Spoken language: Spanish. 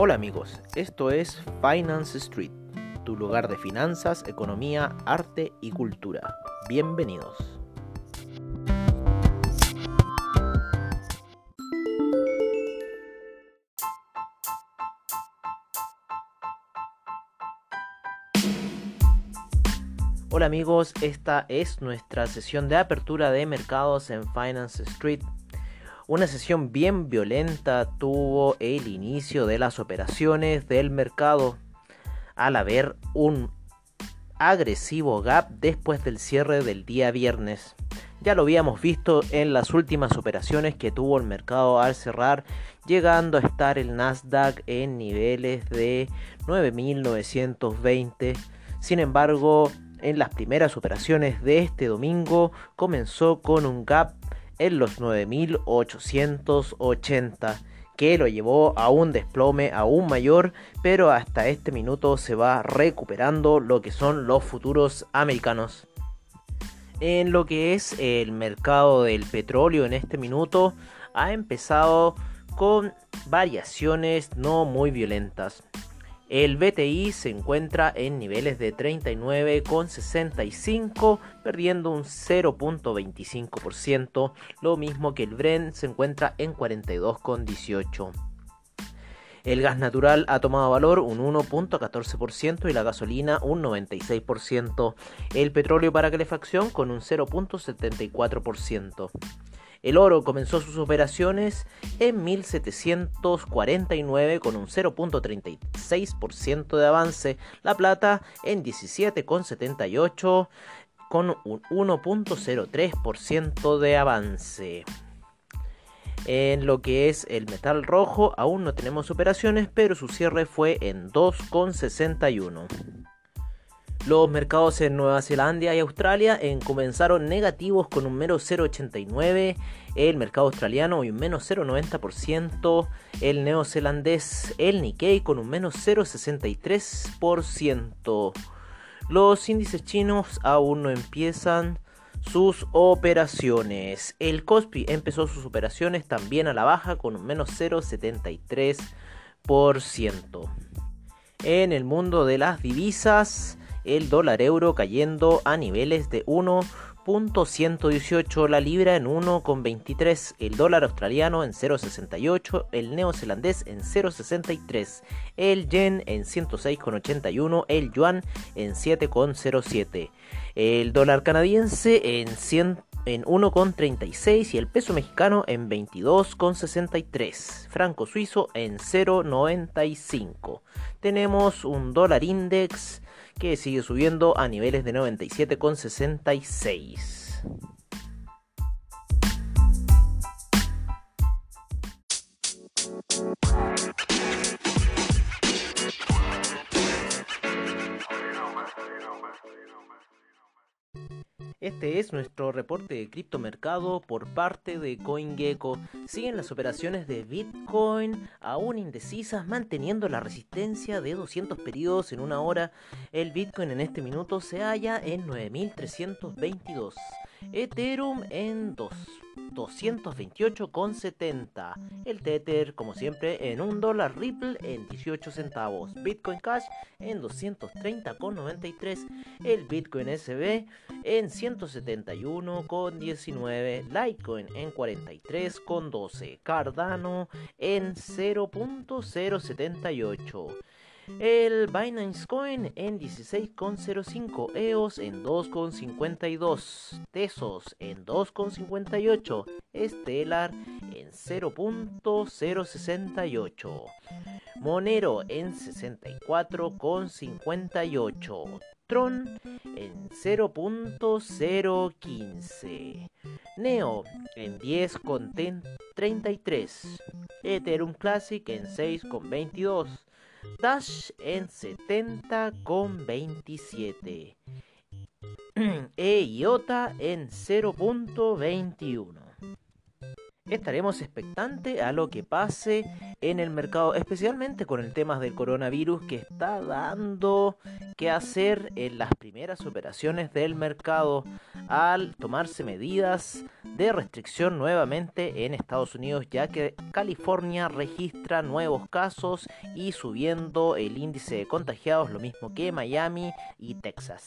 Hola amigos, esto es Finance Street, tu lugar de finanzas, economía, arte y cultura. Bienvenidos. Hola amigos, esta es nuestra sesión de apertura de mercados en Finance Street. Una sesión bien violenta tuvo el inicio de las operaciones del mercado al haber un agresivo gap después del cierre del día viernes. Ya lo habíamos visto en las últimas operaciones que tuvo el mercado al cerrar, llegando a estar el Nasdaq en niveles de 9.920. Sin embargo, en las primeras operaciones de este domingo comenzó con un gap en los 9.880 que lo llevó a un desplome aún mayor, pero hasta este minuto se va recuperando lo que son los futuros americanos. En lo que es el mercado del petróleo en este minuto ha empezado con variaciones no muy violentas. El BTI se encuentra en niveles de 39,65, perdiendo un 0.25%, lo mismo que el Brent se encuentra en 42,18. El gas natural ha tomado valor un 1.14% y la gasolina un 96%. El petróleo para calefacción con un 0.74%. El oro comenzó sus operaciones en 1749 con un 0.36% de avance, la plata en 17,78 con un 1.03% de avance. En lo que es el metal rojo aún no tenemos operaciones, pero su cierre fue en 2,61. Los mercados en Nueva Zelanda y Australia comenzaron negativos con un menos 0,89, el mercado australiano y un menos 0,90%, el neozelandés, el Nikkei con un menos 0,63%. Los índices chinos aún no empiezan sus operaciones. El Kospi empezó sus operaciones también a la baja con un menos 0,73%. En el mundo de las divisas, el dólar euro cayendo a niveles de 1.118, la libra en 1.23, el dólar australiano en 0.68, el neozelandés en 0.63, el yen en 106.81, el yuan en 7.07, el dólar canadiense en 100 en 1,36 y el peso mexicano en 22,63. Franco suizo en 0,95. Tenemos un dólar index que sigue subiendo a niveles de 97,66. Este es nuestro reporte de criptomercado por parte de CoinGecko. Siguen las operaciones de Bitcoin aún indecisas, manteniendo la resistencia de 200 periodos en una hora. El Bitcoin en este minuto se halla en 9322. Ethereum en 2. 228,70. El Tether, como siempre, en 1 dólar. Ripple en 18 centavos. Bitcoin Cash en 230,93. El Bitcoin SB en 171,19. Litecoin en 43,12. Cardano en 0.078. El Binance Coin en 16,05, EOS en 2,52, Tesos en 2,58, Stellar en 0.068, Monero en 64,58, Tron en 0.015, Neo en 10,33, Ethereum Classic en 6,22, Dash en 70,27 e IOTA en 0.21. Estaremos expectantes a lo que pase en el mercado, especialmente con el tema del coronavirus que está dando que hacer en las primeras operaciones del mercado al tomarse medidas de restricción nuevamente en Estados Unidos ya que California registra nuevos casos y subiendo el índice de contagiados lo mismo que Miami y Texas.